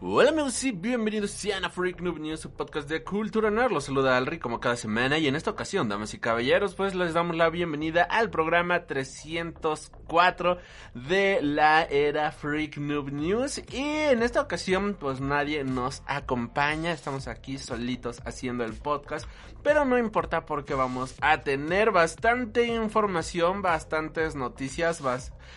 Hola amigos y bienvenidos sean a Freak Noob News, su podcast de cultura nerd. Los saluda Alri como cada semana y en esta ocasión, damas y caballeros, pues les damos la bienvenida al programa 304 de la era Freak Noob News. Y en esta ocasión, pues nadie nos acompaña, estamos aquí solitos haciendo el podcast. Pero no importa porque vamos a tener bastante información, bastantes noticias,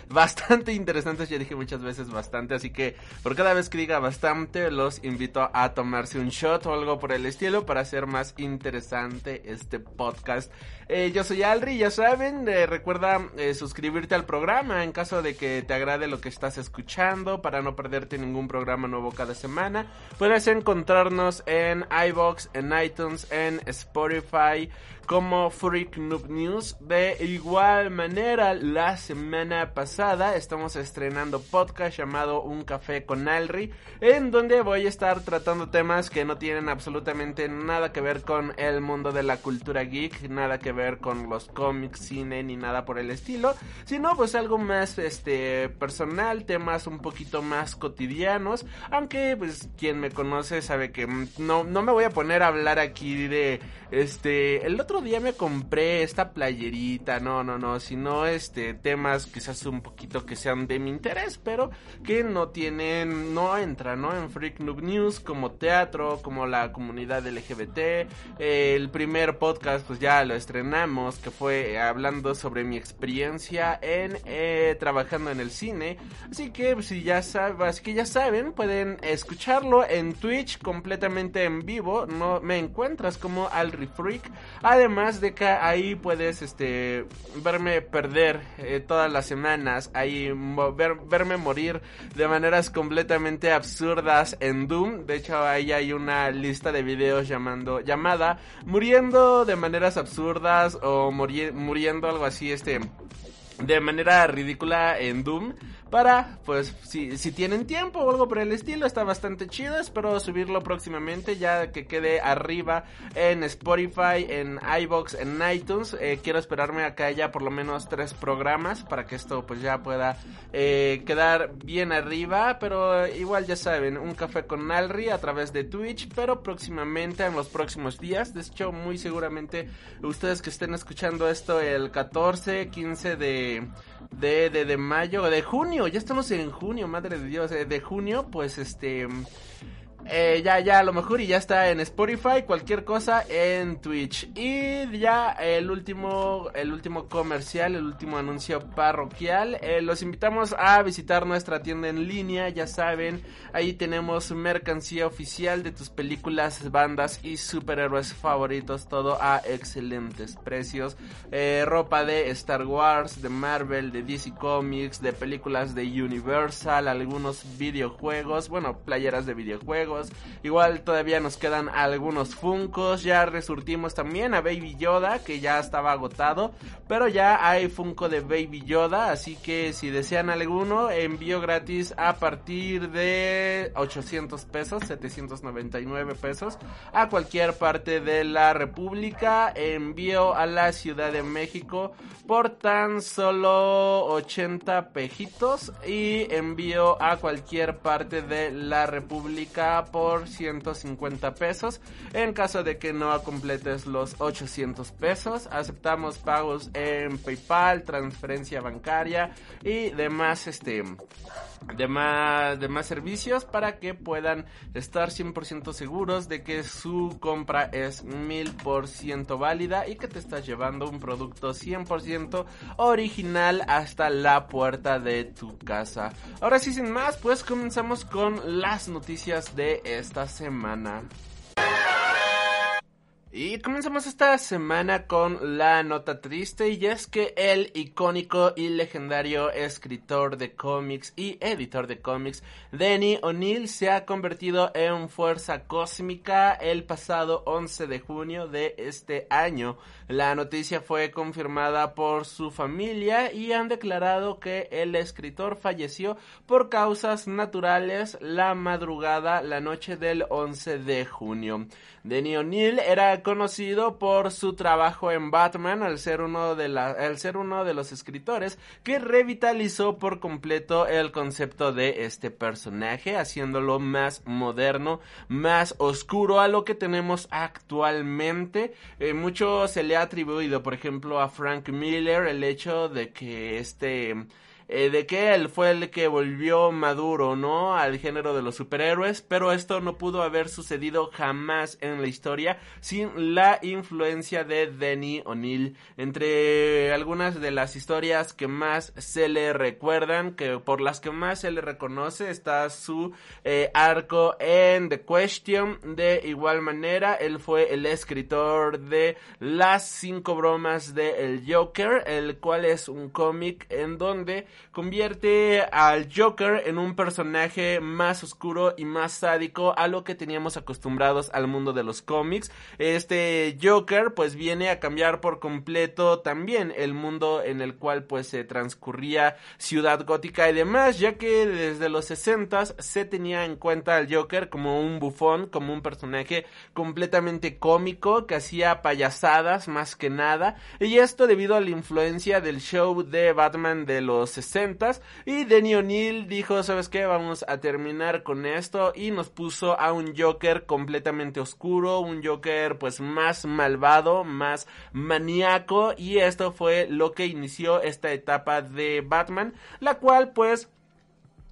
bastante interesantes. Ya dije muchas veces bastante, así que por cada vez que diga bastante, los invito a tomarse un shot o algo por el estilo para hacer más interesante este podcast. Eh, yo soy Alri, ya saben, eh, recuerda eh, suscribirte al programa en caso de que te agrade lo que estás escuchando para no perderte ningún programa nuevo cada semana. Puedes encontrarnos en iBox, en iTunes, en Spotify como Freak Noob News. De igual manera, la semana pasada estamos estrenando podcast llamado Un Café con Alri, en donde voy a estar tratando temas que no tienen absolutamente nada que ver con el mundo de la cultura geek, nada que ver con los cómics, cine ni nada por el estilo, sino pues algo más este personal, temas un poquito más cotidianos, aunque pues quien me conoce sabe que no no me voy a poner a hablar aquí de este el otro día me compré esta playerita, no, no, no, sino este temas quizás un poquito que sean de mi interés, pero que no tienen, no entran, ¿no? En Freak Noob News como teatro, como la comunidad LGBT. el primer podcast pues ya lo estrenamos, que fue hablando sobre mi experiencia en eh, trabajando en el cine. Así que pues, si ya saben, así que ya saben, pueden escucharlo en Twitch completamente en vivo. No me encuentras como Alri Freak. De que ahí puedes este verme perder eh, todas las semanas, ahí verme morir de maneras completamente absurdas en Doom. De hecho, ahí hay una lista de videos llamando llamada muriendo de maneras absurdas o muriendo algo así este de manera ridícula en Doom para, pues, si, si tienen tiempo o algo por el estilo, está bastante chido. Espero subirlo próximamente, ya que quede arriba en Spotify, en iBox, en iTunes. Eh, quiero esperarme a que haya por lo menos tres programas para que esto, pues, ya pueda eh, quedar bien arriba. Pero igual ya saben, un café con Alri a través de Twitch, pero próximamente, en los próximos días. De hecho, muy seguramente ustedes que estén escuchando esto el 14, 15 de, de, de, de mayo, de junio ya estamos en junio, madre de Dios, eh, de junio, pues este eh, ya, ya, a lo mejor y ya está en Spotify, cualquier cosa en Twitch. Y ya el último, el último comercial, el último anuncio parroquial. Eh, los invitamos a visitar nuestra tienda en línea, ya saben, ahí tenemos mercancía oficial de tus películas, bandas y superhéroes favoritos, todo a excelentes precios. Eh, ropa de Star Wars, de Marvel, de DC Comics, de películas de Universal, algunos videojuegos, bueno, playeras de videojuegos Igual todavía nos quedan algunos Funcos. Ya resurtimos también a Baby Yoda, que ya estaba agotado. Pero ya hay Funko de Baby Yoda. Así que si desean alguno, envío gratis a partir de 800 pesos, 799 pesos. A cualquier parte de la República. Envío a la Ciudad de México por tan solo 80 pejitos. Y envío a cualquier parte de la República por 150 pesos. En caso de que no completes los 800 pesos, aceptamos pagos en PayPal, transferencia bancaria y demás este demás, demás servicios para que puedan estar 100% seguros de que su compra es 1000% válida y que te estás llevando un producto 100% original hasta la puerta de tu casa. Ahora sí, sin más, pues comenzamos con las noticias de esta semana. Y comenzamos esta semana con la nota triste y es que el icónico y legendario escritor de cómics y editor de cómics Denny O'Neill se ha convertido en fuerza cósmica el pasado 11 de junio de este año. La noticia fue confirmada por su familia y han declarado que el escritor falleció por causas naturales la madrugada la noche del 11 de junio. Denny O'Neill era conocido por su trabajo en Batman al ser uno de la, al ser uno de los escritores que revitalizó por completo el concepto de este personaje, haciéndolo más moderno, más oscuro a lo que tenemos actualmente. Eh, mucho se le atribuido, por ejemplo, a Frank Miller el hecho de que este eh, de que él fue el que volvió maduro, ¿no? Al género de los superhéroes, pero esto no pudo haber sucedido jamás en la historia sin la influencia de Denny O'Neill. Entre algunas de las historias que más se le recuerdan, que por las que más se le reconoce, está su eh, arco en The Question. De igual manera, él fue el escritor de Las cinco bromas de El Joker, el cual es un cómic en donde convierte al Joker en un personaje más oscuro y más sádico a lo que teníamos acostumbrados al mundo de los cómics. Este Joker pues viene a cambiar por completo también el mundo en el cual pues se transcurría Ciudad Gótica y demás, ya que desde los 60 se tenía en cuenta al Joker como un bufón, como un personaje completamente cómico que hacía payasadas más que nada, y esto debido a la influencia del show de Batman de los 60 y Denny O'Neill dijo, ¿sabes qué? Vamos a terminar con esto y nos puso a un Joker completamente oscuro, un Joker pues más malvado, más maníaco y esto fue lo que inició esta etapa de Batman, la cual pues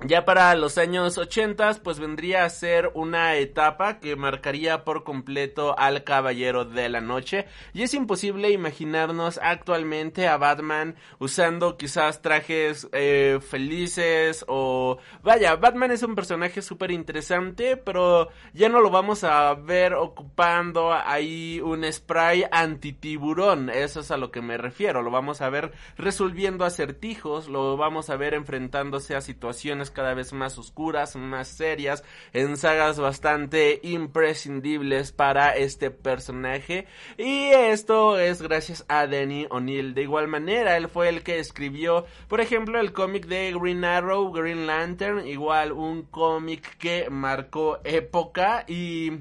ya para los años 80 pues vendría a ser una etapa que marcaría por completo al Caballero de la Noche. Y es imposible imaginarnos actualmente a Batman usando quizás trajes eh, felices o vaya, Batman es un personaje súper interesante pero ya no lo vamos a ver ocupando ahí un spray antitiburón, eso es a lo que me refiero, lo vamos a ver resolviendo acertijos, lo vamos a ver enfrentándose a situaciones cada vez más oscuras, más serias, en sagas bastante imprescindibles para este personaje. Y esto es gracias a Danny O'Neill. De igual manera, él fue el que escribió, por ejemplo, el cómic de Green Arrow, Green Lantern, igual un cómic que marcó época y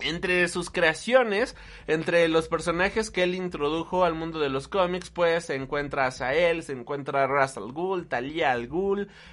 entre sus creaciones, entre los personajes que él introdujo al mundo de los cómics, pues se encuentra a Sael, se encuentra Russell Ghul, Talia al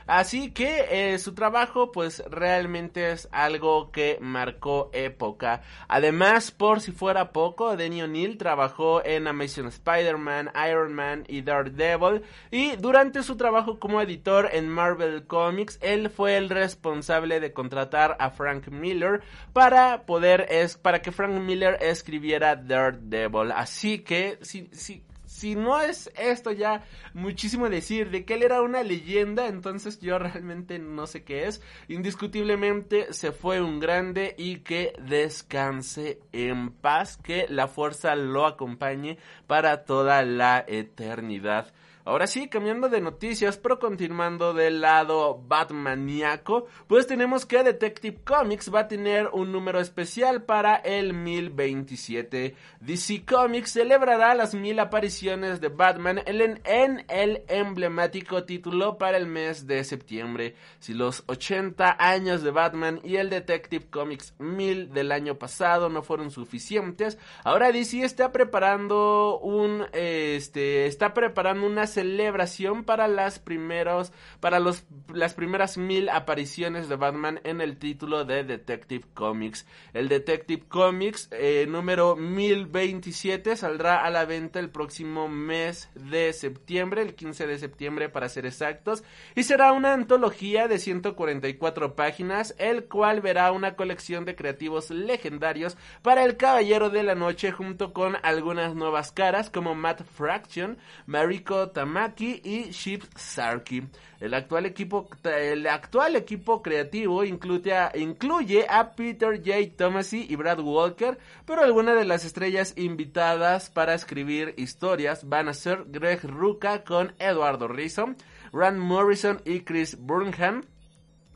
así que eh, su trabajo pues realmente es algo que marcó época. Además, por si fuera poco, Denny O'Neill trabajó en Amazing Spider-Man, Iron Man y Daredevil y durante su trabajo como editor en Marvel Comics, él fue el responsable de contratar a Frank Miller para poder es para que Frank Miller escribiera Daredevil. Así que, si, si, si no es esto ya muchísimo decir de que él era una leyenda, entonces yo realmente no sé qué es. Indiscutiblemente se fue un grande y que descanse en paz, que la fuerza lo acompañe para toda la eternidad. Ahora sí, cambiando de noticias, pero continuando del lado Batmaniaco, pues tenemos que Detective Comics va a tener un número especial para el 1027. DC Comics celebrará las mil apariciones de Batman en, el emblemático título para el mes de septiembre. Si los 80 años de Batman y el Detective Comics 1000 del año pasado no fueron suficientes, ahora DC está preparando un, este, está preparando una celebración para las primeros, para los, las primeras mil apariciones de Batman en el título de Detective Comics. El Detective Comics eh, número 1027 saldrá a la venta el próximo mes de septiembre, el 15 de septiembre para ser exactos, y será una antología de 144 páginas, el cual verá una colección de creativos legendarios para el Caballero de la Noche junto con algunas nuevas caras como Matt Fraction, Mariko Tamaki y Ship Sarki. El actual equipo, el actual equipo creativo incluye a, incluye a Peter J. Tomasi y Brad Walker, pero algunas de las estrellas invitadas para escribir historias van a ser Greg Ruca con Eduardo Rizzo, Rand Morrison y Chris Burnham,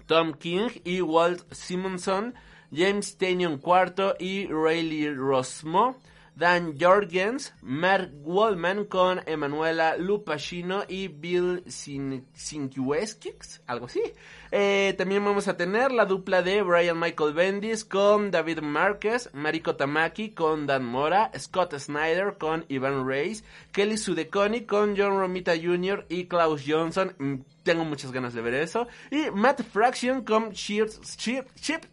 Tom King y Walt Simonson, James Tanyon IV y Rayleigh Rosmo, Dan Jorgens, Mark Wallman con Emanuela Lupacino y Bill Sinkiewicz, algo así. Eh, también vamos a tener la dupla de Brian Michael Bendis con David Márquez, Mariko Tamaki con Dan Mora, Scott Snyder con Ivan Reis, Kelly Sudeconi con John Romita Jr. y Klaus Johnson mm, tengo muchas ganas de ver eso. Y Matt Fraction con Chip, Chip.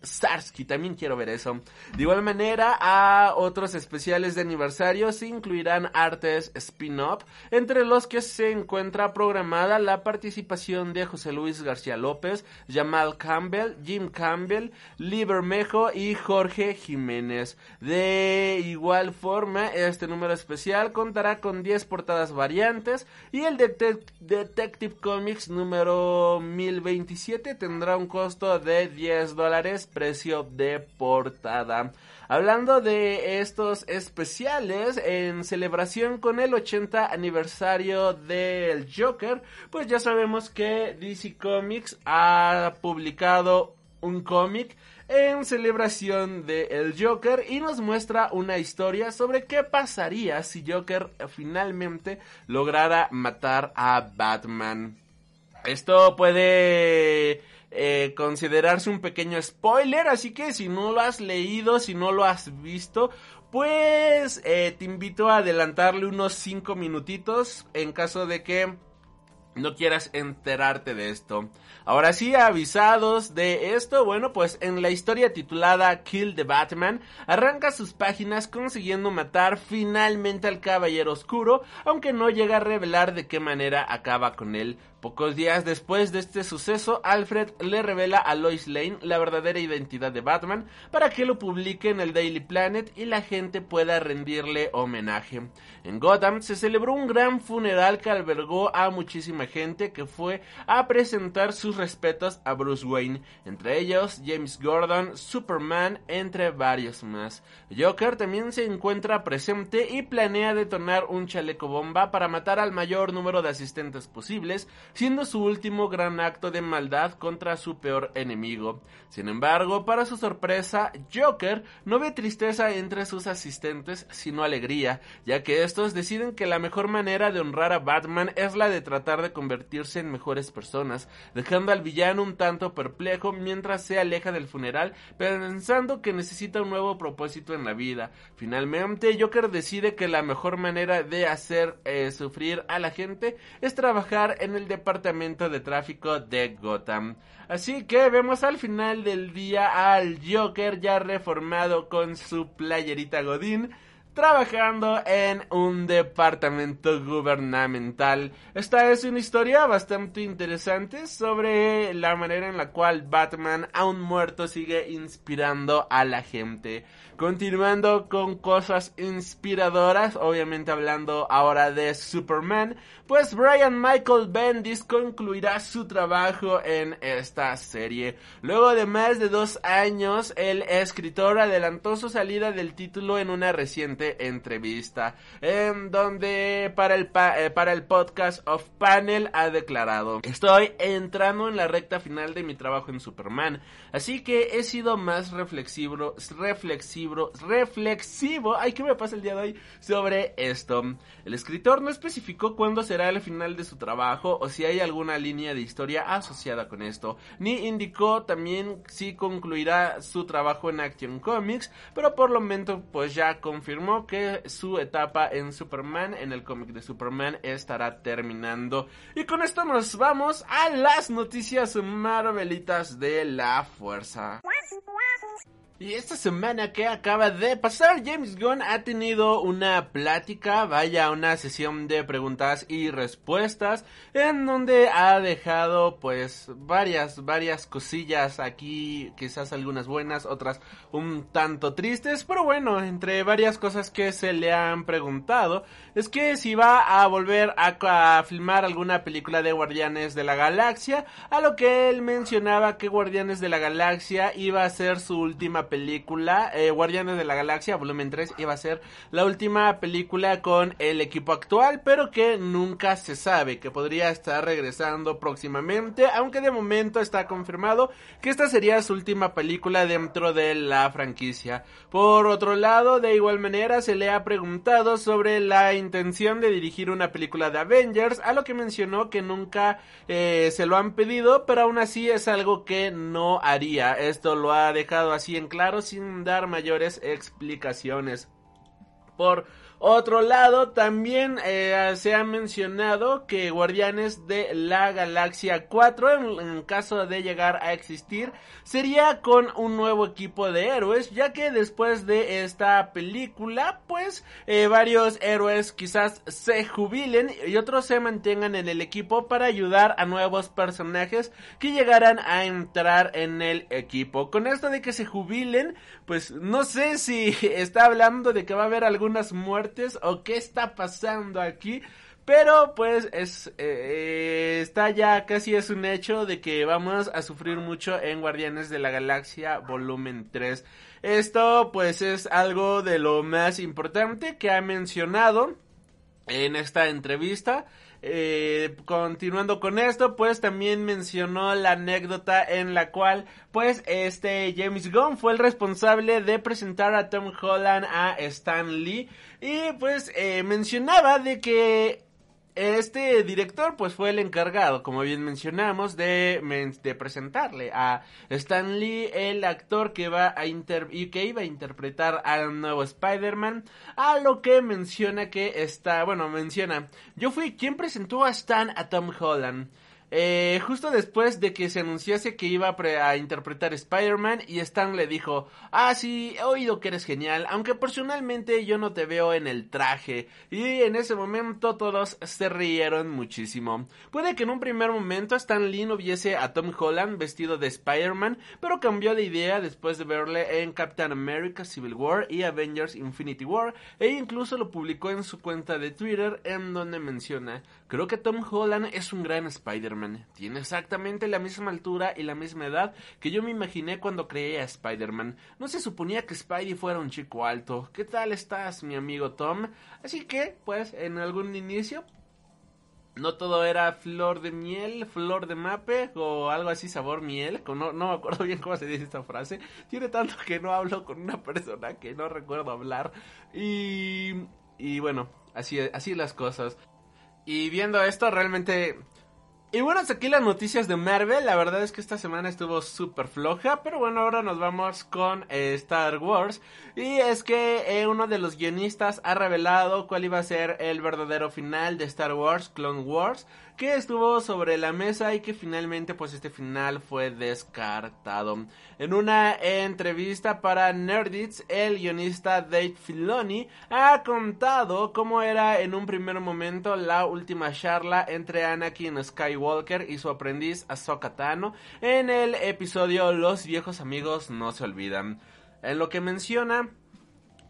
También quiero ver eso. De igual manera, a otros especiales de aniversario incluirán artes spin-off, entre los que se encuentra programada la participación de José Luis García López, Jamal Campbell, Jim Campbell, Lee Bermejo y Jorge Jiménez. De igual forma, este número especial contará con 10 portadas variantes y el Detective Comics número 1027 tendrá un costo de 10 dólares, precio de portada. Hablando de estos especiales, en celebración con el 80 aniversario del Joker, pues ya sabemos que DC Comics ha publicado un cómic en celebración de El Joker y nos muestra una historia sobre qué pasaría si Joker finalmente lograra matar a Batman. Esto puede eh, considerarse un pequeño spoiler, así que si no lo has leído, si no lo has visto, pues eh, te invito a adelantarle unos 5 minutitos en caso de que no quieras enterarte de esto. Ahora sí, avisados de esto, bueno, pues en la historia titulada Kill the Batman, arranca sus páginas consiguiendo matar finalmente al Caballero Oscuro, aunque no llega a revelar de qué manera acaba con él. Pocos días después de este suceso, Alfred le revela a Lois Lane la verdadera identidad de Batman para que lo publique en el Daily Planet y la gente pueda rendirle homenaje. En Gotham se celebró un gran funeral que albergó a muchísima gente que fue a presentar sus respetos a Bruce Wayne, entre ellos James Gordon, Superman, entre varios más. Joker también se encuentra presente y planea detonar un chaleco bomba para matar al mayor número de asistentes posibles, siendo su último gran acto de maldad contra su peor enemigo. Sin embargo, para su sorpresa, Joker no ve tristeza entre sus asistentes, sino alegría, ya que estos deciden que la mejor manera de honrar a Batman es la de tratar de convertirse en mejores personas, dejando al villano un tanto perplejo mientras se aleja del funeral, pensando que necesita un nuevo propósito en la vida. Finalmente, Joker decide que la mejor manera de hacer eh, sufrir a la gente es trabajar en el departamento de tráfico de Gotham. Así que vemos al final del día al Joker ya reformado con su playerita Godín trabajando en un departamento gubernamental. Esta es una historia bastante interesante sobre la manera en la cual Batman, aún muerto, sigue inspirando a la gente. Continuando con cosas inspiradoras, obviamente hablando ahora de Superman, pues Brian Michael Bendis concluirá su trabajo en esta serie. Luego de más de dos años, el escritor adelantó su salida del título en una reciente entrevista, en donde para el, eh, para el podcast of Panel ha declarado, estoy entrando en la recta final de mi trabajo en Superman, así que he sido más reflexivo, reflexivo reflexivo, ay, ¿qué me pasa el día de hoy? Sobre esto. El escritor no especificó cuándo será el final de su trabajo o si hay alguna línea de historia asociada con esto, ni indicó también si concluirá su trabajo en Action Comics, pero por lo menos pues ya confirmó que su etapa en Superman, en el cómic de Superman, estará terminando. Y con esto nos vamos a las noticias marvelitas de la fuerza. Y esta semana que acaba de pasar, James Gunn ha tenido una plática, vaya, una sesión de preguntas y respuestas, en donde ha dejado pues varias, varias cosillas aquí, quizás algunas buenas, otras un tanto tristes, pero bueno, entre varias cosas que se le han preguntado, es que si va a volver a, filmar alguna película de Guardianes de la Galaxia, a lo que él mencionaba que Guardianes de la Galaxia iba a ser su última película, eh, Guardianes de la Galaxia, volumen 3, iba a ser la última película con el equipo actual, pero que nunca se sabe, que podría estar regresando próximamente, aunque de momento está confirmado que esta sería su última película dentro de la franquicia. Por otro lado, de igual manera, se le ha preguntado sobre la intención de dirigir una película de Avengers, a lo que mencionó que nunca eh, se lo han pedido, pero aún así es algo que no haría. Esto lo ha dejado así en claro sin dar mayores explicaciones. Por otro lado, también eh, se ha mencionado que Guardianes de la Galaxia 4, en, caso de llegar a existir, sería con un nuevo equipo de héroes, ya que después de esta película, pues eh, varios héroes quizás se jubilen y otros se mantengan en el equipo para ayudar a nuevos personajes que llegaran a entrar en el equipo. Con esto de que se jubilen, pues no sé si está hablando de que va a haber algunas muertes o qué está pasando aquí. Pero pues es eh, está ya casi es un hecho de que vamos a sufrir mucho en Guardianes de la Galaxia volumen 3. Esto pues es algo de lo más importante que ha mencionado en esta entrevista. Eh, continuando con esto, pues también mencionó la anécdota en la cual, pues, este James Gunn fue el responsable de presentar a Tom Holland a Stan Lee. Y pues eh, mencionaba de que este director pues fue el encargado, como bien mencionamos, de, presentarle a Stan Lee, el actor que va a inter y que iba a interpretar al nuevo Spider-Man, a lo que menciona que está, bueno, menciona, yo fui quien presentó a Stan a Tom Holland. Eh, justo después de que se anunciase que iba a, a interpretar Spider-Man y Stan le dijo, ah sí, he oído que eres genial, aunque personalmente yo no te veo en el traje. Y en ese momento todos se rieron muchísimo. Puede que en un primer momento Stan Lee no viese a Tom Holland vestido de Spider-Man, pero cambió de idea después de verle en Captain America Civil War y Avengers Infinity War, e incluso lo publicó en su cuenta de Twitter en donde menciona, creo que Tom Holland es un gran Spider-Man. Tiene exactamente la misma altura y la misma edad que yo me imaginé cuando creé a Spider-Man. No se suponía que Spidey fuera un chico alto. ¿Qué tal estás, mi amigo Tom? Así que, pues, en algún inicio, no todo era flor de miel, flor de mape o algo así, sabor miel. No, no me acuerdo bien cómo se dice esta frase. Tiene tanto que no hablo con una persona que no recuerdo hablar. Y, y bueno, así, así las cosas. Y viendo esto, realmente y bueno, hasta aquí las noticias de Marvel. La verdad es que esta semana estuvo súper floja. Pero bueno, ahora nos vamos con eh, Star Wars. Y es que eh, uno de los guionistas ha revelado cuál iba a ser el verdadero final de Star Wars Clone Wars. Que estuvo sobre la mesa y que finalmente pues este final fue descartado. En una entrevista para Nerdits, el guionista Dave Filoni ha contado cómo era en un primer momento la última charla entre Anakin Skywalker y su aprendiz Ahsoka Tano en el episodio Los viejos amigos no se olvidan. En lo que menciona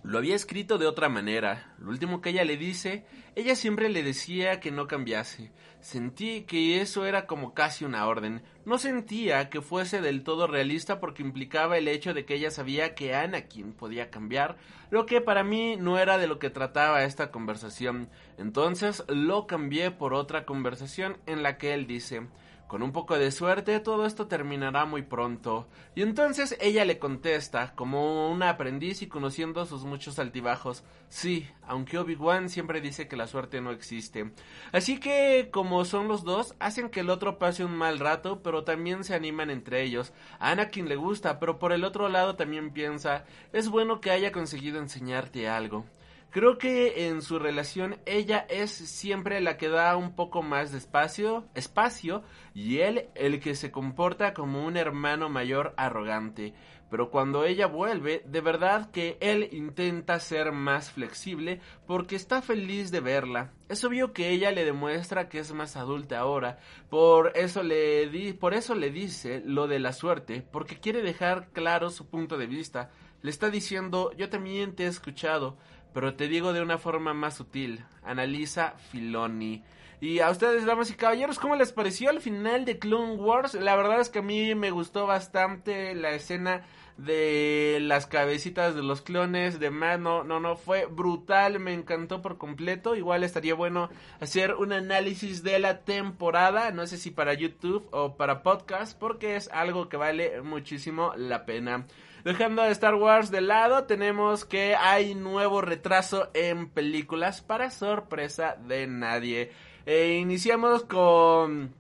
lo había escrito de otra manera. Lo último que ella le dice, ella siempre le decía que no cambiase. Sentí que eso era como casi una orden. No sentía que fuese del todo realista porque implicaba el hecho de que ella sabía que Anakin podía cambiar, lo que para mí no era de lo que trataba esta conversación. Entonces lo cambié por otra conversación en la que él dice con un poco de suerte todo esto terminará muy pronto. Y entonces ella le contesta, como una aprendiz y conociendo sus muchos altibajos, sí, aunque Obi-Wan siempre dice que la suerte no existe. Así que, como son los dos, hacen que el otro pase un mal rato, pero también se animan entre ellos. A Anakin le gusta, pero por el otro lado también piensa, es bueno que haya conseguido enseñarte algo. Creo que en su relación ella es siempre la que da un poco más de espacio, espacio y él el que se comporta como un hermano mayor arrogante. Pero cuando ella vuelve, de verdad que él intenta ser más flexible porque está feliz de verla. Es obvio que ella le demuestra que es más adulta ahora, por eso le di, por eso le dice lo de la suerte, porque quiere dejar claro su punto de vista. Le está diciendo, yo también te he escuchado, pero te digo de una forma más sutil. Analiza Filoni. Y a ustedes, damas y caballeros, ¿cómo les pareció el final de Clone Wars? La verdad es que a mí me gustó bastante la escena de las cabecitas de los clones de mano, no, no, fue brutal, me encantó por completo. Igual estaría bueno hacer un análisis de la temporada, no sé si para YouTube o para podcast, porque es algo que vale muchísimo la pena. Dejando a Star Wars de lado, tenemos que hay nuevo retraso en películas para sorpresa de nadie. E iniciamos con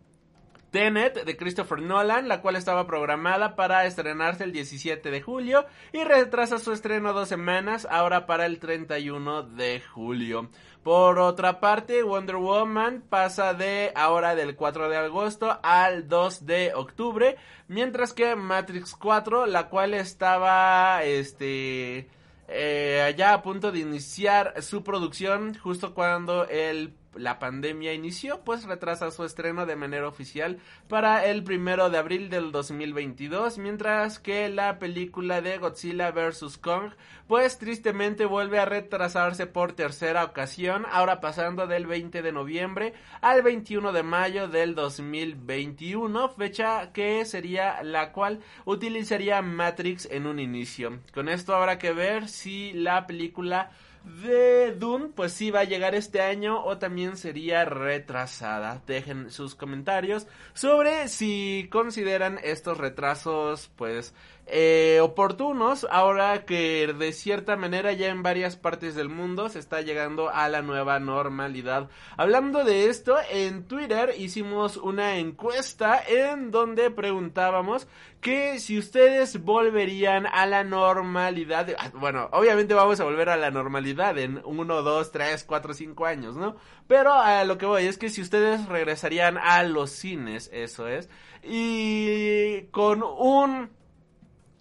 Tenet de Christopher Nolan, la cual estaba programada para estrenarse el 17 de julio y retrasa su estreno dos semanas, ahora para el 31 de julio. Por otra parte, Wonder Woman pasa de ahora del 4 de agosto al 2 de octubre, mientras que Matrix 4, la cual estaba este eh, a punto de iniciar su producción justo cuando el la pandemia inició, pues retrasa su estreno de manera oficial para el primero de abril del 2022, mientras que la película de Godzilla vs. Kong, pues tristemente vuelve a retrasarse por tercera ocasión, ahora pasando del 20 de noviembre al 21 de mayo del 2021, fecha que sería la cual utilizaría Matrix en un inicio. Con esto habrá que ver si la película de Dune, pues sí va a llegar este año o también sería retrasada. Dejen sus comentarios sobre si consideran estos retrasos, pues eh, oportunos ahora que de cierta manera ya en varias partes del mundo se está llegando a la nueva normalidad. Hablando de esto, en Twitter hicimos una encuesta en donde preguntábamos que si ustedes volverían a la normalidad, ah, bueno, obviamente vamos a volver a la normalidad en 1, 2, 3, 4, 5 años, ¿no? Pero a lo que voy es que si ustedes regresarían a los cines, eso es, y con un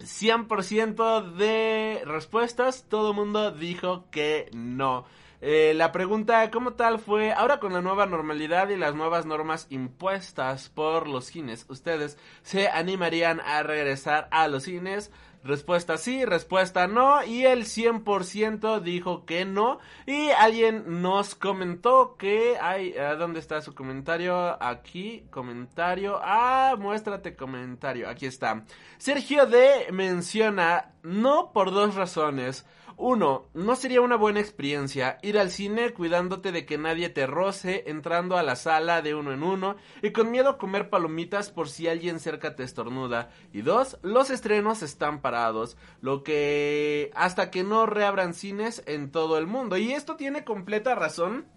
100% de respuestas, todo el mundo dijo que no. Eh, la pregunta como tal fue, ahora con la nueva normalidad y las nuevas normas impuestas por los cines, ¿ustedes se animarían a regresar a los cines? Respuesta sí, respuesta no. Y el 100% dijo que no. Y alguien nos comentó que hay... ¿Dónde está su comentario? Aquí, comentario. Ah, muéstrate comentario. Aquí está. Sergio D menciona no por dos razones. Uno, no sería una buena experiencia ir al cine cuidándote de que nadie te roce, entrando a la sala de uno en uno y con miedo a comer palomitas por si alguien cerca te estornuda. Y dos, los estrenos están parados, lo que hasta que no reabran cines en todo el mundo. Y esto tiene completa razón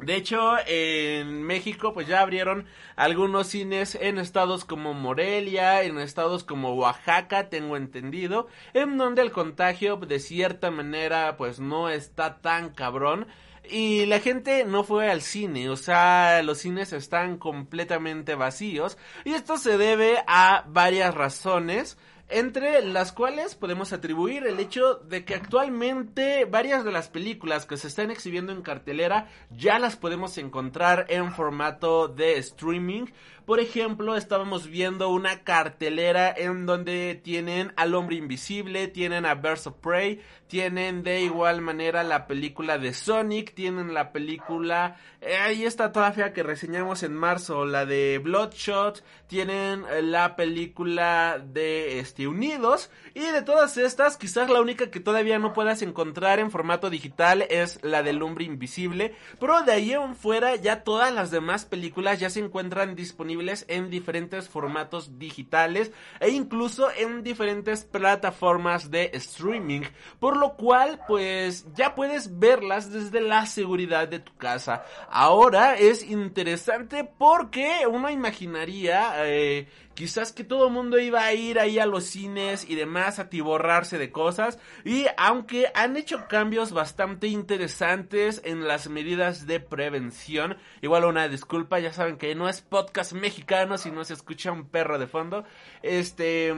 de hecho, en México pues ya abrieron algunos cines en estados como Morelia, en estados como Oaxaca, tengo entendido, en donde el contagio de cierta manera pues no está tan cabrón. Y la gente no fue al cine, o sea, los cines están completamente vacíos. Y esto se debe a varias razones entre las cuales podemos atribuir el hecho de que actualmente varias de las películas que se están exhibiendo en cartelera ya las podemos encontrar en formato de streaming. Por ejemplo, estábamos viendo una cartelera en donde tienen al hombre invisible, tienen a Birds of Prey, tienen de igual manera la película de Sonic, tienen la película, eh, ahí está todavía que reseñamos en marzo, la de Bloodshot, tienen eh, la película de este Unidos y de todas estas, quizás la única que todavía no puedas encontrar en formato digital es la del hombre invisible, pero de ahí en fuera ya todas las demás películas ya se encuentran disponibles en diferentes formatos digitales e incluso en diferentes plataformas de streaming, por lo cual pues ya puedes verlas desde la seguridad de tu casa. Ahora es interesante porque uno imaginaría eh, quizás que todo el mundo iba a ir ahí a los cines y demás atiborrarse de cosas. Y aunque han hecho cambios bastante interesantes en las medidas de prevención, igual una disculpa, ya saben que no es podcast mexicano si no se escucha un perro de fondo. Este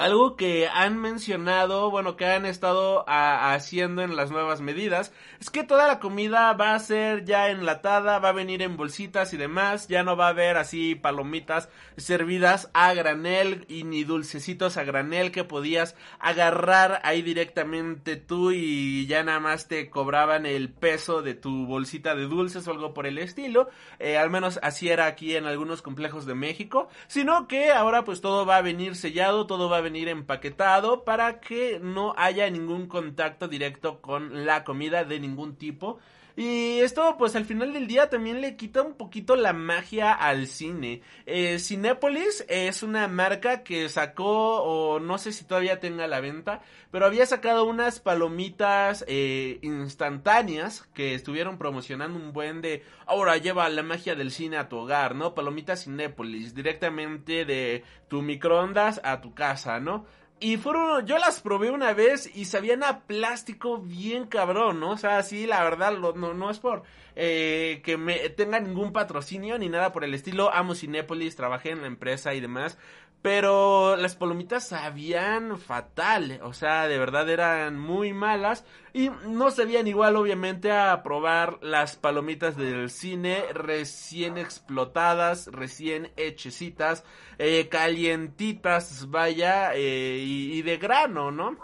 algo que han mencionado, bueno, que han estado haciendo en las nuevas medidas, es que toda la comida va a ser ya enlatada, va a venir en bolsitas y demás, ya no va a haber así palomitas servidas a granel y ni dulcecitos a granel que podías agarrar ahí directamente tú y ya nada más te cobraban el peso de tu bolsita de dulces o algo por el estilo, eh, al menos así era aquí en algunos complejos de México, sino que ahora pues todo va a venir sellado, todo va a venir venir empaquetado para que no haya ningún contacto directo con la comida de ningún tipo. Y esto, pues al final del día también le quita un poquito la magia al cine. Eh, Cinépolis es una marca que sacó, o no sé si todavía tenga la venta, pero había sacado unas palomitas eh, instantáneas que estuvieron promocionando un buen de. Ahora lleva la magia del cine a tu hogar, ¿no? Palomitas Cinépolis, directamente de tu microondas a tu casa, ¿no? Y fueron, yo las probé una vez y sabían a plástico bien cabrón, ¿no? O sea, sí, la verdad, no, no es por eh, que me tenga ningún patrocinio ni nada por el estilo. Amo Cinépolis, trabajé en la empresa y demás. Pero las palomitas sabían fatal, o sea, de verdad eran muy malas y no sabían igual obviamente a probar las palomitas del cine recién explotadas, recién hechecitas, eh, calientitas, vaya, eh, y, y de grano, ¿no?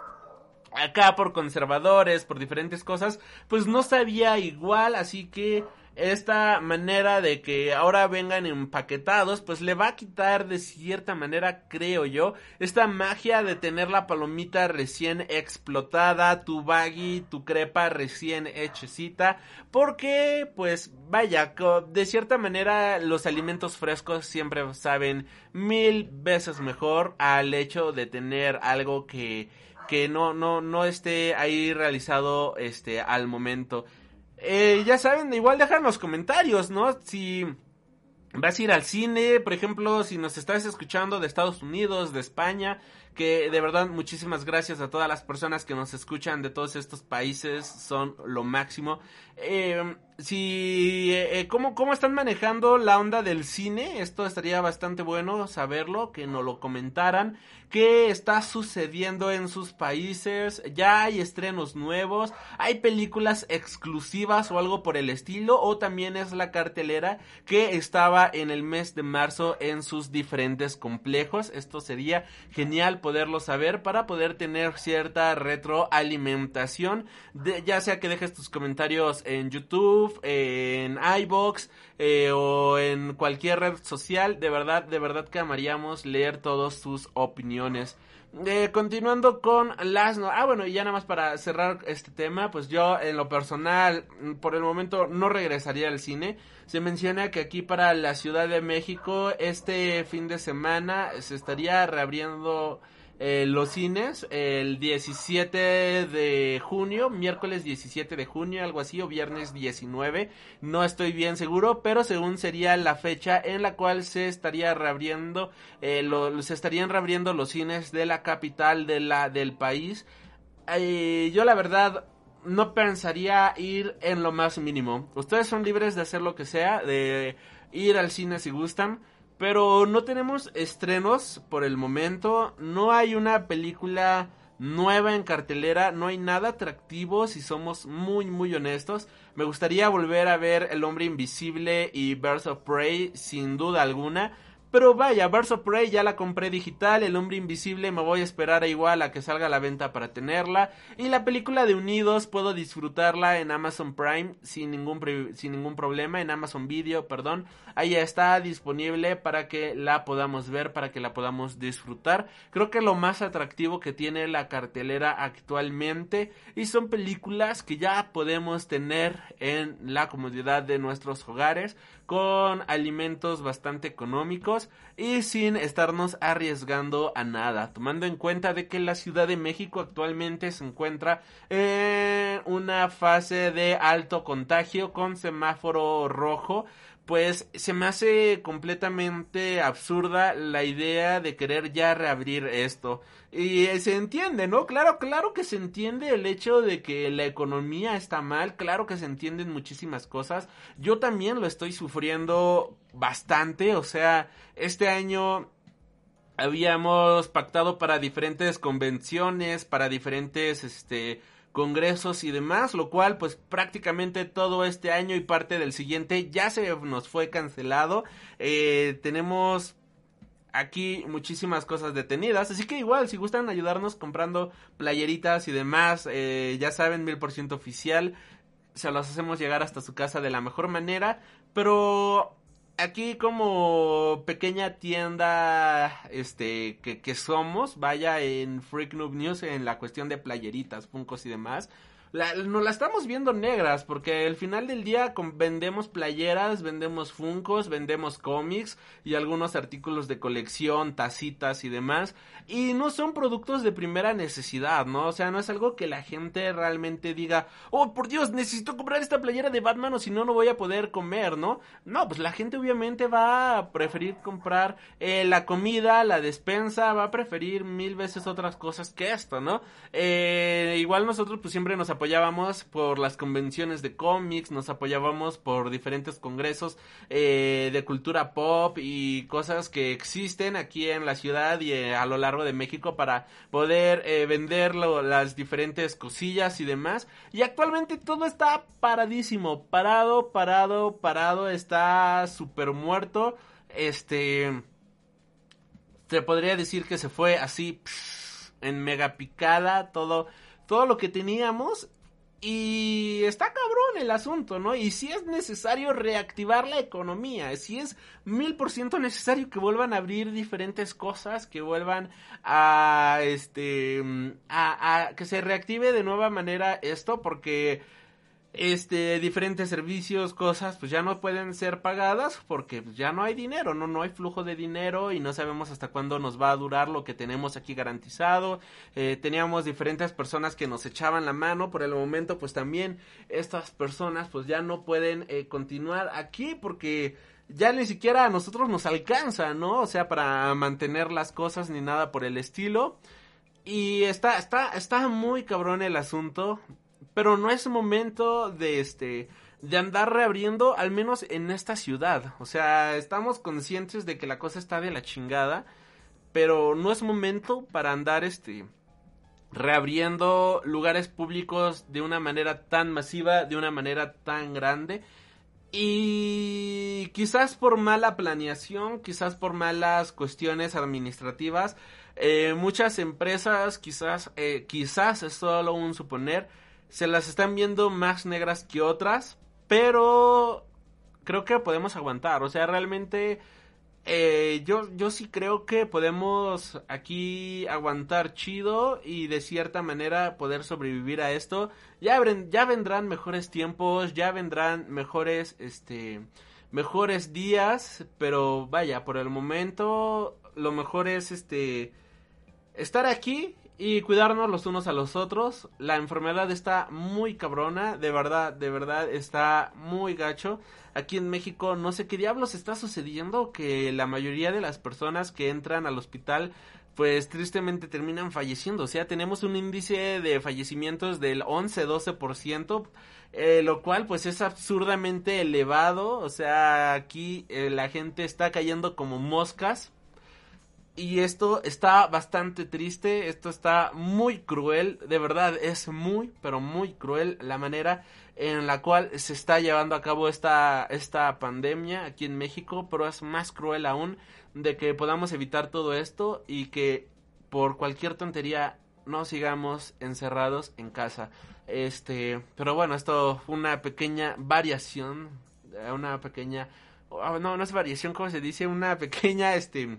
Acá por conservadores, por diferentes cosas, pues no sabía igual, así que esta manera de que ahora vengan empaquetados, pues le va a quitar de cierta manera, creo yo, esta magia de tener la palomita recién explotada, tu baggy, tu crepa recién hechecita, porque pues vaya, de cierta manera los alimentos frescos siempre saben mil veces mejor al hecho de tener algo que que no no no esté ahí realizado este al momento eh, ya saben, igual dejan los comentarios, ¿no? Si vas a ir al cine, por ejemplo, si nos estás escuchando de Estados Unidos, de España, que de verdad muchísimas gracias a todas las personas que nos escuchan de todos estos países, son lo máximo. Eh, si, eh, ¿cómo, ¿cómo están manejando la onda del cine? Esto estaría bastante bueno saberlo, que nos lo comentaran. ¿Qué está sucediendo en sus países? ¿Ya hay estrenos nuevos? ¿Hay películas exclusivas o algo por el estilo? ¿O también es la cartelera que estaba en el mes de marzo en sus diferentes complejos? Esto sería genial poderlo saber para poder tener cierta retroalimentación. De, ya sea que dejes tus comentarios en YouTube, en iBox eh, o en cualquier red social. De verdad, de verdad que amaríamos leer todas sus opiniones. Eh, continuando con las... No ah, bueno, y ya nada más para cerrar este tema, pues yo en lo personal, por el momento no regresaría al cine. Se menciona que aquí para la Ciudad de México, este fin de semana se estaría reabriendo eh, los cines el 17 de junio, miércoles 17 de junio, algo así, o viernes 19, no estoy bien seguro, pero según sería la fecha en la cual se estaría reabriendo, eh, se estarían reabriendo los cines de la capital de la, del país. Eh, yo la verdad no pensaría ir en lo más mínimo. Ustedes son libres de hacer lo que sea, de ir al cine si gustan. Pero no tenemos estrenos por el momento. No hay una película nueva en cartelera. No hay nada atractivo si somos muy muy honestos. Me gustaría volver a ver El hombre invisible y Birds of Prey sin duda alguna. Pero vaya, Birds of Prey ya la compré digital, El Hombre Invisible me voy a esperar a igual a que salga a la venta para tenerla. Y la película de Unidos puedo disfrutarla en Amazon Prime sin ningún, sin ningún problema, en Amazon Video, perdón. Ahí está disponible para que la podamos ver, para que la podamos disfrutar. Creo que lo más atractivo que tiene la cartelera actualmente y son películas que ya podemos tener en la comodidad de nuestros hogares con alimentos bastante económicos y sin estarnos arriesgando a nada, tomando en cuenta de que la Ciudad de México actualmente se encuentra en una fase de alto contagio con semáforo rojo pues se me hace completamente absurda la idea de querer ya reabrir esto. Y se entiende, ¿no? Claro, claro que se entiende el hecho de que la economía está mal, claro que se entienden muchísimas cosas. Yo también lo estoy sufriendo bastante, o sea, este año habíamos pactado para diferentes convenciones, para diferentes, este, congresos y demás, lo cual pues prácticamente todo este año y parte del siguiente ya se nos fue cancelado. Eh, tenemos aquí muchísimas cosas detenidas, así que igual si gustan ayudarnos comprando playeritas y demás, eh, ya saben, mil por ciento oficial, se los hacemos llegar hasta su casa de la mejor manera, pero aquí como pequeña tienda este que, que somos, vaya en Freak Noob News en la cuestión de playeritas, funcos y demás, la, nos la estamos viendo negras porque al final del día vendemos playeras, vendemos funcos, vendemos cómics y algunos artículos de colección, tacitas y demás. Y no son productos de primera necesidad, ¿no? O sea, no es algo que la gente realmente diga, oh, por Dios, necesito comprar esta playera de Batman o si no, no voy a poder comer, ¿no? No, pues la gente obviamente va a preferir comprar eh, la comida, la despensa, va a preferir mil veces otras cosas que esto, ¿no? Eh, igual nosotros pues siempre nos apoyábamos por las convenciones de cómics, nos apoyábamos por diferentes congresos eh, de cultura pop y cosas que existen aquí en la ciudad y eh, a lo largo de México para poder eh, vender las diferentes cosillas y demás. Y actualmente todo está paradísimo, parado, parado, parado, está súper muerto. Este... Se podría decir que se fue así en mega picada todo todo lo que teníamos y está cabrón el asunto, ¿no? Y si es necesario reactivar la economía, si es mil por ciento necesario que vuelvan a abrir diferentes cosas, que vuelvan a, este, a, a, que se reactive de nueva manera esto, porque este diferentes servicios, cosas, pues ya no pueden ser pagadas porque pues, ya no hay dinero, no no hay flujo de dinero y no sabemos hasta cuándo nos va a durar lo que tenemos aquí garantizado. Eh, teníamos diferentes personas que nos echaban la mano, por el momento pues también estas personas pues ya no pueden eh, continuar aquí porque ya ni siquiera a nosotros nos alcanza, ¿no? O sea, para mantener las cosas ni nada por el estilo. Y está, está, está muy cabrón el asunto pero no es momento de este de andar reabriendo al menos en esta ciudad. O sea, estamos conscientes de que la cosa está de la chingada, pero no es momento para andar este reabriendo lugares públicos de una manera tan masiva, de una manera tan grande. Y quizás por mala planeación, quizás por malas cuestiones administrativas, eh, muchas empresas, quizás, eh, quizás es solo un suponer, se las están viendo más negras que otras, pero creo que podemos aguantar. O sea, realmente eh, yo, yo sí creo que podemos aquí aguantar chido y de cierta manera poder sobrevivir a esto. Ya, ya vendrán mejores tiempos, ya vendrán mejores, este, mejores días, pero vaya, por el momento lo mejor es, este, estar aquí y cuidarnos los unos a los otros. La enfermedad está muy cabrona, de verdad, de verdad está muy gacho. Aquí en México no sé qué diablos está sucediendo que la mayoría de las personas que entran al hospital pues tristemente terminan falleciendo. O sea, tenemos un índice de fallecimientos del 11-12%, eh, lo cual pues es absurdamente elevado. O sea, aquí eh, la gente está cayendo como moscas y esto está bastante triste, esto está muy cruel, de verdad es muy, pero muy cruel la manera en la cual se está llevando a cabo esta, esta pandemia aquí en México, pero es más cruel aún de que podamos evitar todo esto y que por cualquier tontería no sigamos encerrados en casa. Este, pero bueno, esto fue una pequeña variación, una pequeña, oh, no, no es variación, como se dice, una pequeña, este,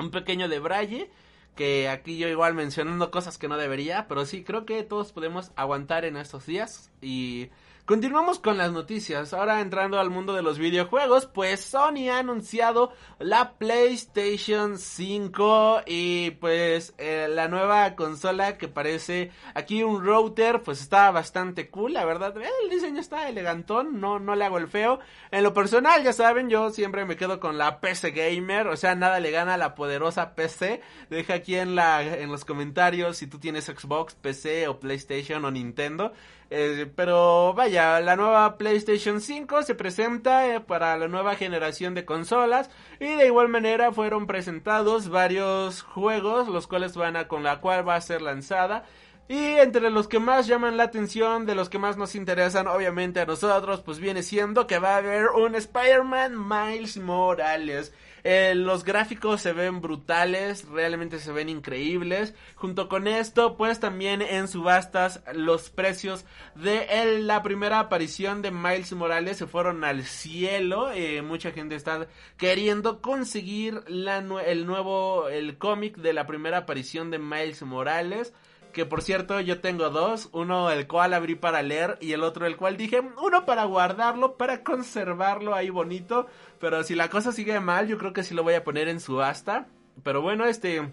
un pequeño de Braille que aquí yo igual mencionando cosas que no debería, pero sí creo que todos podemos aguantar en estos días y Continuamos con las noticias. Ahora entrando al mundo de los videojuegos, pues Sony ha anunciado la PlayStation 5 y pues eh, la nueva consola que parece aquí un router, pues está bastante cool, la verdad. Eh, el diseño está elegantón, no, no le hago el feo. En lo personal, ya saben, yo siempre me quedo con la PC Gamer, o sea, nada le gana a la poderosa PC. Deja aquí en, la, en los comentarios si tú tienes Xbox, PC o PlayStation o Nintendo. Eh, pero vaya, la nueva PlayStation 5 se presenta eh, para la nueva generación de consolas y de igual manera fueron presentados varios juegos los cuales van a con la cual va a ser lanzada. Y entre los que más llaman la atención, de los que más nos interesan, obviamente a nosotros, pues viene siendo que va a haber un Spider-Man Miles Morales. Eh, los gráficos se ven brutales, realmente se ven increíbles. Junto con esto, pues también en subastas los precios de la primera aparición de Miles Morales se fueron al cielo. Eh, mucha gente está queriendo conseguir la, el nuevo, el cómic de la primera aparición de Miles Morales que por cierto yo tengo dos, uno el cual abrí para leer y el otro el cual dije, uno para guardarlo, para conservarlo ahí bonito, pero si la cosa sigue mal yo creo que sí lo voy a poner en subasta, pero bueno, este...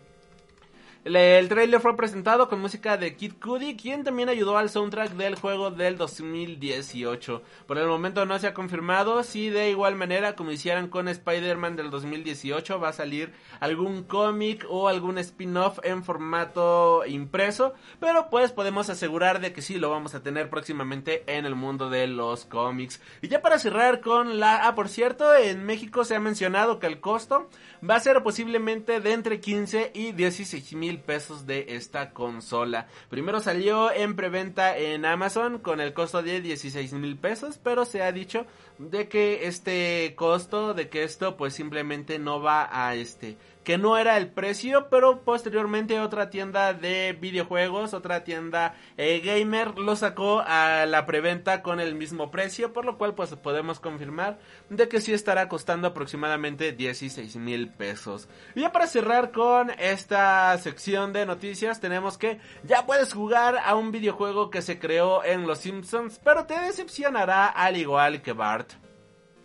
El trailer fue presentado con música de Kid Cudi, quien también ayudó al soundtrack del juego del 2018. Por el momento no se ha confirmado si de igual manera como hicieron con Spider-Man del 2018 va a salir algún cómic o algún spin-off en formato impreso, pero pues podemos asegurar de que sí lo vamos a tener próximamente en el mundo de los cómics. Y ya para cerrar con la... Ah, por cierto, en México se ha mencionado que el costo va a ser posiblemente de entre 15 y 16 mil pesos de esta consola. Primero salió en preventa en Amazon con el costo de 16 mil pesos, pero se ha dicho de que este costo, de que esto pues simplemente no va a este que no era el precio, pero posteriormente otra tienda de videojuegos, otra tienda eh, gamer lo sacó a la preventa con el mismo precio, por lo cual pues podemos confirmar de que sí estará costando aproximadamente 16 mil pesos. Y ya para cerrar con esta sección de noticias tenemos que ya puedes jugar a un videojuego que se creó en Los Simpsons, pero te decepcionará al igual que Bart.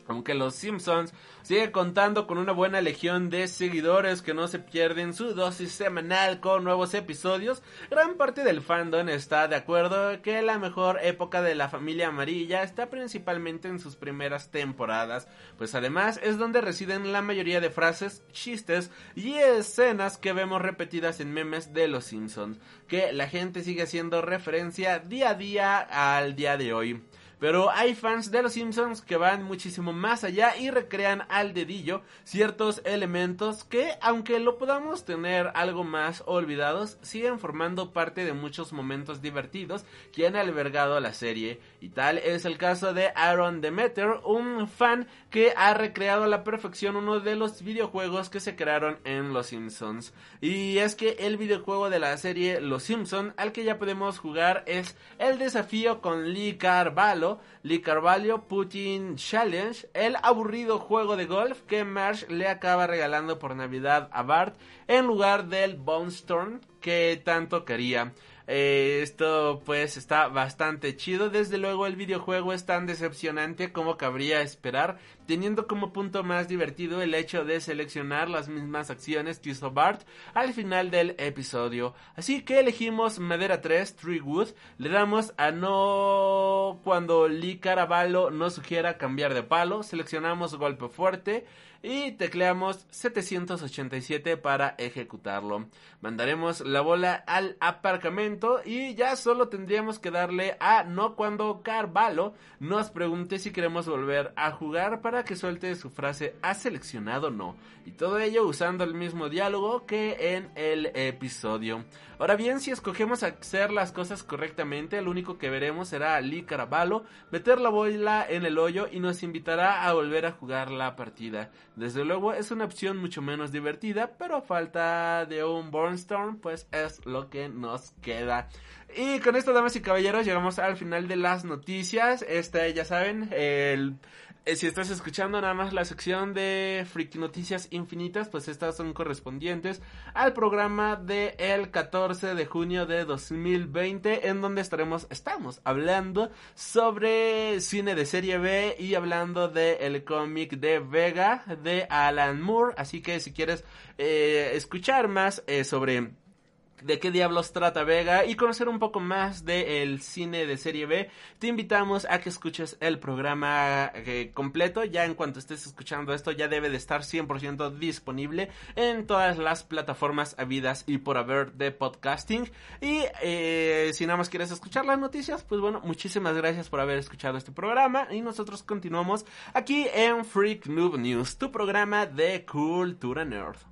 Aunque Los Simpsons sigue contando con una buena legión de seguidores que no se pierden su dosis semanal con nuevos episodios, gran parte del fandom está de acuerdo que la mejor época de la familia amarilla está principalmente en sus primeras temporadas, pues además es donde residen la mayoría de frases, chistes y escenas que vemos repetidas en memes de Los Simpsons, que la gente sigue haciendo referencia día a día al día de hoy. Pero hay fans de los Simpsons que van muchísimo más allá y recrean al dedillo ciertos elementos que, aunque lo podamos tener algo más olvidados, siguen formando parte de muchos momentos divertidos que han albergado la serie. Y tal es el caso de Aaron Demeter, un fan que ha recreado a la perfección uno de los videojuegos que se crearon en Los Simpsons. Y es que el videojuego de la serie Los Simpsons al que ya podemos jugar es el desafío con Lee Carvalho Lee Carvalho Putin Challenge, el aburrido juego de golf que Marsh le acaba regalando por Navidad a Bart en lugar del Bone Storm que tanto quería. Eh, esto pues está bastante chido. Desde luego el videojuego es tan decepcionante como cabría esperar, teniendo como punto más divertido el hecho de seleccionar las mismas acciones que hizo Bart al final del episodio. Así que elegimos Madera 3, Tree Wood, le damos a no cuando Lee Caraballo nos sugiera cambiar de palo, seleccionamos golpe fuerte y tecleamos 787 para ejecutarlo. Mandaremos la bola al aparcamiento y ya solo tendríamos que darle a no cuando Carvalho nos pregunte si queremos volver a jugar para que suelte su frase ¿ha seleccionado no? Y todo ello usando el mismo diálogo que en el episodio. Ahora bien, si escogemos hacer las cosas correctamente, lo único que veremos será a Lee meter la bola en el hoyo y nos invitará a volver a jugar la partida. Desde luego es una opción mucho menos divertida, pero a falta de un Bornstorm, pues es lo que nos queda. Y con esto, damas y caballeros, llegamos al final de las noticias. Este, ya saben, el, si estás escuchando nada más la sección de Freak Noticias Infinitas, pues estas son correspondientes al programa de el 14 de junio de 2020, en donde estaremos, estamos hablando sobre cine de serie B y hablando del el cómic de Vega de Alan Moore. Así que si quieres eh, escuchar más eh, sobre de qué diablos trata Vega y conocer un poco más del cine de serie B, te invitamos a que escuches el programa eh, completo. Ya en cuanto estés escuchando esto, ya debe de estar 100% disponible en todas las plataformas habidas y por haber de podcasting. Y eh, si nada más quieres escuchar las noticias, pues bueno, muchísimas gracias por haber escuchado este programa y nosotros continuamos aquí en Freak Noob News, tu programa de cultura nerd.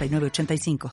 85